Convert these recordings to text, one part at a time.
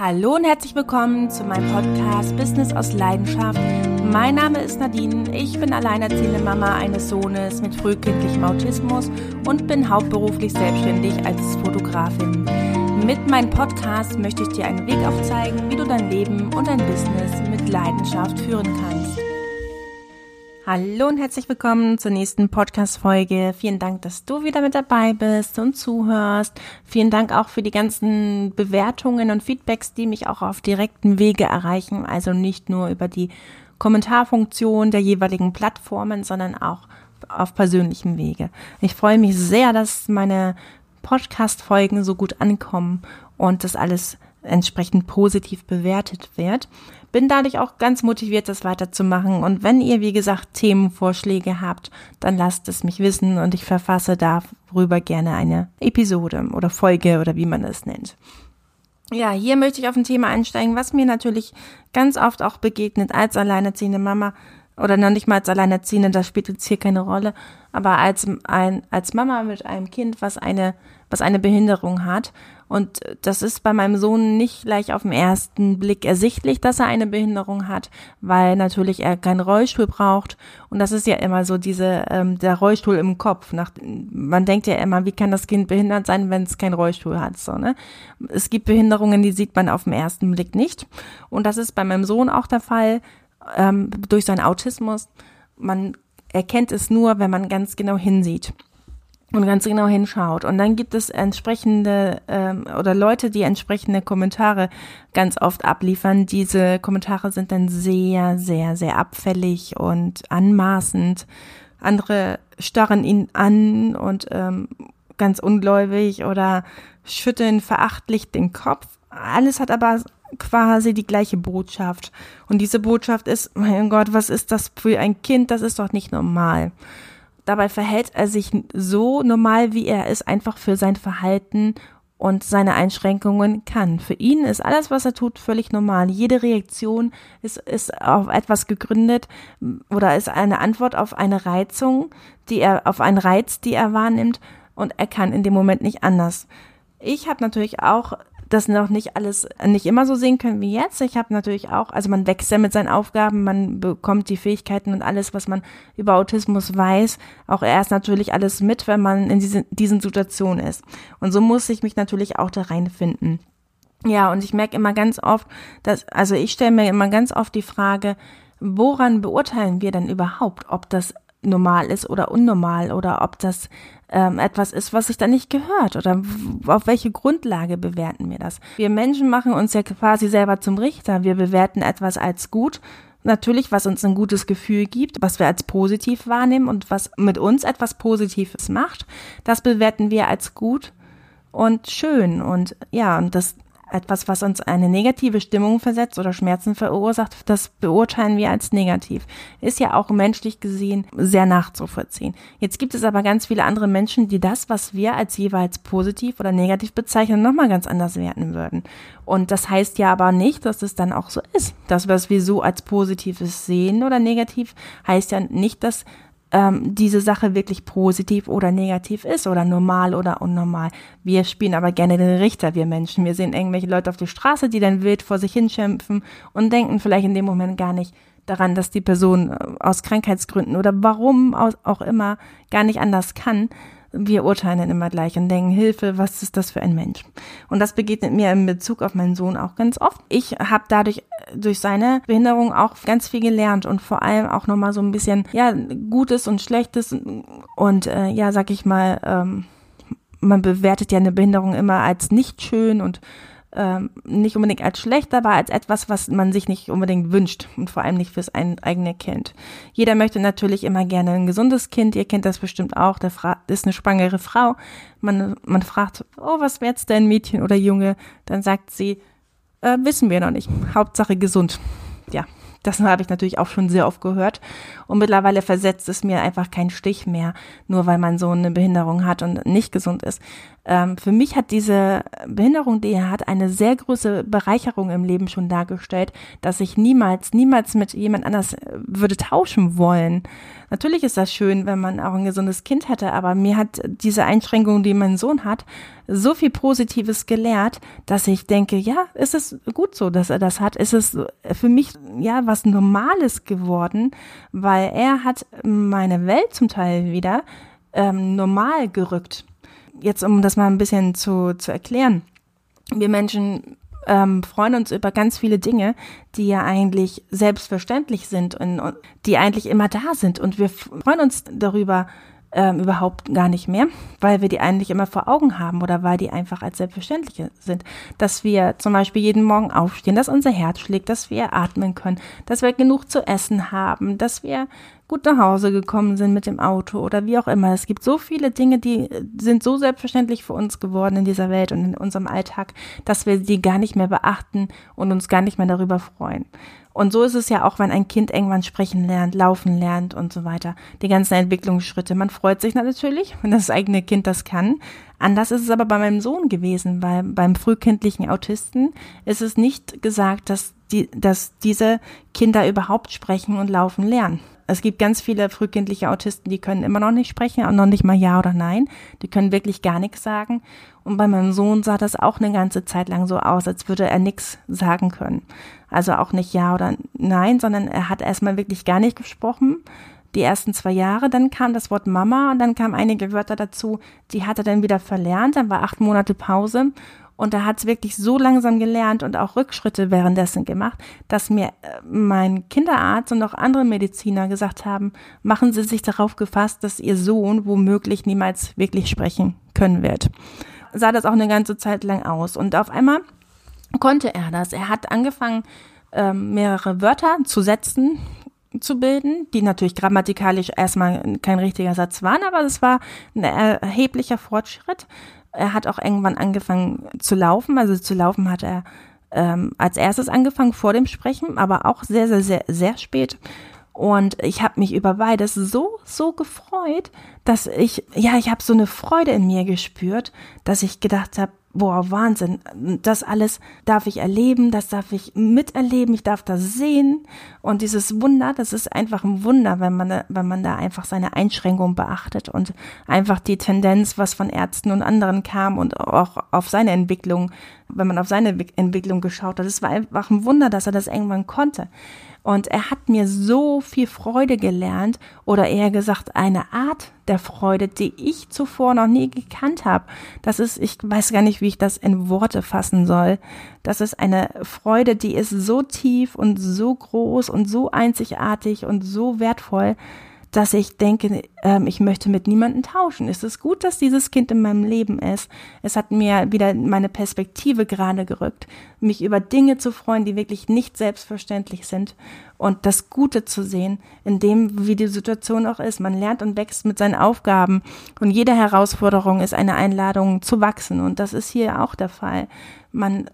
Hallo und herzlich willkommen zu meinem Podcast Business aus Leidenschaft. Mein Name ist Nadine, ich bin alleinerziehende Mama eines Sohnes mit frühkindlichem Autismus und bin hauptberuflich selbstständig als Fotografin. Mit meinem Podcast möchte ich dir einen Weg aufzeigen, wie du dein Leben und dein Business mit Leidenschaft führen kannst. Hallo und herzlich willkommen zur nächsten Podcast-Folge. Vielen Dank, dass du wieder mit dabei bist und zuhörst. Vielen Dank auch für die ganzen Bewertungen und Feedbacks, die mich auch auf direkten Wege erreichen. Also nicht nur über die Kommentarfunktion der jeweiligen Plattformen, sondern auch auf persönlichem Wege. Ich freue mich sehr, dass meine Podcast-Folgen so gut ankommen und das alles entsprechend positiv bewertet wird bin dadurch auch ganz motiviert, das weiterzumachen. Und wenn ihr, wie gesagt, Themenvorschläge habt, dann lasst es mich wissen und ich verfasse darüber gerne eine Episode oder Folge oder wie man es nennt. Ja, hier möchte ich auf ein Thema einsteigen, was mir natürlich ganz oft auch begegnet als alleinerziehende Mama oder noch nicht mal als alleinerziehende, das spielt jetzt hier keine Rolle, aber als ein, als Mama mit einem Kind, was eine, was eine Behinderung hat und das ist bei meinem Sohn nicht gleich auf den ersten Blick ersichtlich, dass er eine Behinderung hat, weil natürlich er keinen Rollstuhl braucht. Und das ist ja immer so diese, ähm, der Rollstuhl im Kopf. Nach, man denkt ja immer, wie kann das Kind behindert sein, wenn es keinen Rollstuhl hat? So, ne? Es gibt Behinderungen, die sieht man auf den ersten Blick nicht. Und das ist bei meinem Sohn auch der Fall, ähm, durch seinen Autismus. Man erkennt es nur, wenn man ganz genau hinsieht und ganz genau hinschaut. Und dann gibt es entsprechende ähm, oder Leute, die entsprechende Kommentare ganz oft abliefern. Diese Kommentare sind dann sehr, sehr, sehr abfällig und anmaßend. Andere starren ihn an und ähm, ganz ungläubig oder schütteln verachtlich den Kopf. Alles hat aber quasi die gleiche Botschaft. Und diese Botschaft ist, mein Gott, was ist das für ein Kind? Das ist doch nicht normal. Dabei verhält er sich so normal, wie er es einfach für sein Verhalten und seine Einschränkungen kann. Für ihn ist alles, was er tut, völlig normal. Jede Reaktion ist, ist auf etwas gegründet oder ist eine Antwort auf eine Reizung, die er, auf einen Reiz, die er wahrnimmt und er kann in dem Moment nicht anders. Ich habe natürlich auch das noch nicht alles, nicht immer so sehen können wie jetzt. Ich habe natürlich auch, also man wächst ja mit seinen Aufgaben, man bekommt die Fähigkeiten und alles, was man über Autismus weiß, auch erst natürlich alles mit, wenn man in diesen, diesen Situationen ist. Und so muss ich mich natürlich auch da reinfinden. Ja, und ich merke immer ganz oft, dass, also ich stelle mir immer ganz oft die Frage, woran beurteilen wir denn überhaupt, ob das normal ist oder unnormal oder ob das ähm, etwas ist, was sich da nicht gehört oder auf welche Grundlage bewerten wir das? Wir Menschen machen uns ja quasi selber zum Richter. Wir bewerten etwas als gut natürlich, was uns ein gutes Gefühl gibt, was wir als positiv wahrnehmen und was mit uns etwas Positives macht, das bewerten wir als gut und schön. Und ja, und das etwas, was uns eine negative Stimmung versetzt oder Schmerzen verursacht, das beurteilen wir als negativ. Ist ja auch menschlich gesehen sehr nachzuvollziehen. Jetzt gibt es aber ganz viele andere Menschen, die das, was wir als jeweils positiv oder negativ bezeichnen, nochmal ganz anders werten würden. Und das heißt ja aber nicht, dass es dann auch so ist. Das, was wir so als positives sehen oder negativ, heißt ja nicht, dass ähm, diese Sache wirklich positiv oder negativ ist oder normal oder unnormal. Wir spielen aber gerne den Richter, wir Menschen. Wir sehen irgendwelche Leute auf der Straße, die dann wild vor sich hinschimpfen und denken vielleicht in dem Moment gar nicht daran, dass die Person äh, aus Krankheitsgründen oder warum auch immer gar nicht anders kann wir urteilen dann immer gleich und denken, Hilfe, was ist das für ein Mensch? Und das begegnet mir in Bezug auf meinen Sohn auch ganz oft. Ich habe dadurch durch seine Behinderung auch ganz viel gelernt und vor allem auch nochmal so ein bisschen, ja, Gutes und Schlechtes und äh, ja, sag ich mal, ähm, man bewertet ja eine Behinderung immer als nicht schön und ähm, nicht unbedingt als schlecht, aber als etwas, was man sich nicht unbedingt wünscht und vor allem nicht fürs eigene Kind. Jeder möchte natürlich immer gerne ein gesundes Kind. Ihr kennt das bestimmt auch. Da ist eine schwangere Frau. Man, man fragt, oh, was jetzt denn Mädchen oder Junge? Dann sagt sie, äh, wissen wir noch nicht. Hauptsache gesund. Ja, das habe ich natürlich auch schon sehr oft gehört. Und mittlerweile versetzt es mir einfach keinen Stich mehr, nur weil man so eine Behinderung hat und nicht gesund ist. Ähm, für mich hat diese Behinderung, die er hat, eine sehr große Bereicherung im Leben schon dargestellt, dass ich niemals, niemals mit jemand anders äh, würde tauschen wollen. natürlich ist das schön, wenn man auch ein gesundes Kind hätte, aber mir hat diese Einschränkung, die mein Sohn hat, so viel Positives gelehrt, dass ich denke, ja, ist es gut so, dass er das hat. Ist es für mich ja was Normales geworden, weil er hat meine Welt zum Teil wieder ähm, normal gerückt. Jetzt, um das mal ein bisschen zu, zu erklären. Wir Menschen ähm, freuen uns über ganz viele Dinge, die ja eigentlich selbstverständlich sind und, und die eigentlich immer da sind. Und wir freuen uns darüber, ähm, überhaupt gar nicht mehr, weil wir die eigentlich immer vor Augen haben oder weil die einfach als selbstverständlich sind. Dass wir zum Beispiel jeden Morgen aufstehen, dass unser Herz schlägt, dass wir atmen können, dass wir genug zu essen haben, dass wir gut nach Hause gekommen sind mit dem Auto oder wie auch immer. Es gibt so viele Dinge, die sind so selbstverständlich für uns geworden in dieser Welt und in unserem Alltag, dass wir die gar nicht mehr beachten und uns gar nicht mehr darüber freuen. Und so ist es ja auch, wenn ein Kind irgendwann sprechen lernt, laufen lernt und so weiter. Die ganzen Entwicklungsschritte. Man freut sich natürlich, wenn das eigene Kind das kann. Anders ist es aber bei meinem Sohn gewesen, weil beim frühkindlichen Autisten ist es nicht gesagt, dass die, dass diese Kinder überhaupt sprechen und laufen lernen. Es gibt ganz viele frühkindliche Autisten, die können immer noch nicht sprechen, auch noch nicht mal Ja oder Nein. Die können wirklich gar nichts sagen. Und bei meinem Sohn sah das auch eine ganze Zeit lang so aus, als würde er nichts sagen können. Also auch nicht Ja oder Nein, sondern er hat erstmal wirklich gar nicht gesprochen. Die ersten zwei Jahre, dann kam das Wort Mama und dann kamen einige Wörter dazu, die hat er dann wieder verlernt. Dann war acht Monate Pause und er hat es wirklich so langsam gelernt und auch Rückschritte währenddessen gemacht, dass mir äh, mein Kinderarzt und auch andere Mediziner gesagt haben, machen Sie sich darauf gefasst, dass Ihr Sohn womöglich niemals wirklich sprechen können wird. Sah das auch eine ganze Zeit lang aus. Und auf einmal konnte er das. Er hat angefangen, ähm, mehrere Wörter zu setzen, zu bilden, die natürlich grammatikalisch erstmal kein richtiger Satz waren, aber es war ein erheblicher Fortschritt. Er hat auch irgendwann angefangen zu laufen. Also zu laufen hat er ähm, als erstes angefangen vor dem Sprechen, aber auch sehr, sehr, sehr, sehr spät. Und ich habe mich über beides so, so gefreut, dass ich, ja, ich habe so eine Freude in mir gespürt, dass ich gedacht habe, boah, Wahnsinn, das alles darf ich erleben, das darf ich miterleben, ich darf das sehen. Und dieses Wunder, das ist einfach ein Wunder, wenn man, wenn man da einfach seine Einschränkung beachtet und einfach die Tendenz, was von Ärzten und anderen kam und auch auf seine Entwicklung, wenn man auf seine Entwicklung geschaut hat. Es war einfach ein Wunder, dass er das irgendwann konnte. Und er hat mir so viel Freude gelernt oder eher gesagt eine Art der Freude, die ich zuvor noch nie gekannt habe. Das ist, ich weiß gar nicht, wie ich das in Worte fassen soll. Das ist eine Freude, die ist so tief und so groß und so einzigartig und so wertvoll, dass ich denke, ähm, ich möchte mit niemandem tauschen. Es ist gut, dass dieses Kind in meinem Leben ist. Es hat mir wieder meine Perspektive gerade gerückt, mich über Dinge zu freuen, die wirklich nicht selbstverständlich sind und das Gute zu sehen, in dem, wie die Situation auch ist. Man lernt und wächst mit seinen Aufgaben und jede Herausforderung ist eine Einladung zu wachsen und das ist hier auch der Fall. Man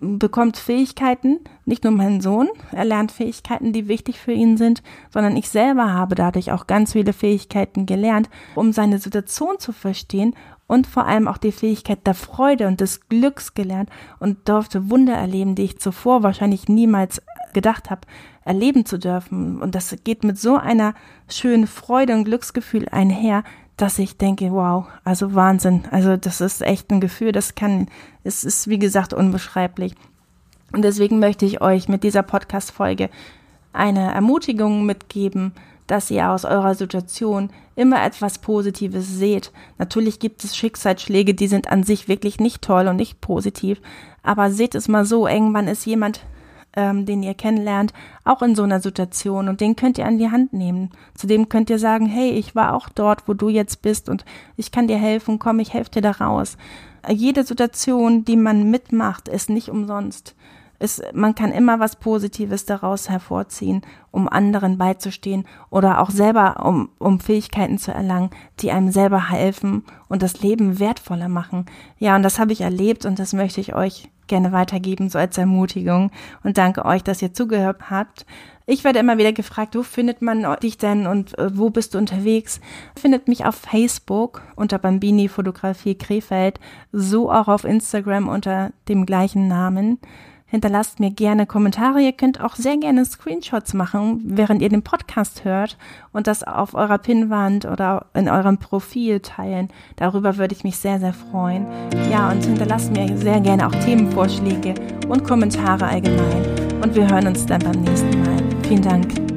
bekommt Fähigkeiten, nicht nur mein Sohn, er lernt Fähigkeiten, die wichtig für ihn sind, sondern ich selber habe dadurch auch ganz viele Fähigkeiten gelernt, um seine Situation zu verstehen und vor allem auch die Fähigkeit der Freude und des Glücks gelernt und durfte Wunder erleben, die ich zuvor wahrscheinlich niemals gedacht habe, erleben zu dürfen. Und das geht mit so einer schönen Freude und Glücksgefühl einher, dass ich denke, wow, also Wahnsinn. Also das ist echt ein Gefühl, das kann, es ist wie gesagt unbeschreiblich. Und deswegen möchte ich euch mit dieser Podcast-Folge eine Ermutigung mitgeben, dass ihr aus eurer Situation immer etwas Positives seht. Natürlich gibt es Schicksalsschläge, die sind an sich wirklich nicht toll und nicht positiv, aber seht es mal so, irgendwann ist jemand ähm, den ihr kennenlernt, auch in so einer Situation und den könnt ihr an die Hand nehmen. Zudem könnt ihr sagen, hey, ich war auch dort, wo du jetzt bist und ich kann dir helfen, komm, ich helfe dir da raus. Jede Situation, die man mitmacht, ist nicht umsonst. Es, man kann immer was Positives daraus hervorziehen, um anderen beizustehen oder auch selber, um, um Fähigkeiten zu erlangen, die einem selber helfen und das Leben wertvoller machen. Ja, und das habe ich erlebt und das möchte ich euch gerne weitergeben, so als Ermutigung. Und danke euch, dass ihr zugehört habt. Ich werde immer wieder gefragt, wo findet man dich denn und äh, wo bist du unterwegs? Findet mich auf Facebook unter Bambini Fotografie Krefeld, so auch auf Instagram unter dem gleichen Namen. Hinterlasst mir gerne Kommentare. Ihr könnt auch sehr gerne Screenshots machen, während ihr den Podcast hört und das auf eurer Pinnwand oder in eurem Profil teilen. Darüber würde ich mich sehr, sehr freuen. Ja, und hinterlasst mir sehr gerne auch Themenvorschläge und Kommentare allgemein. Und wir hören uns dann beim nächsten Mal. Vielen Dank.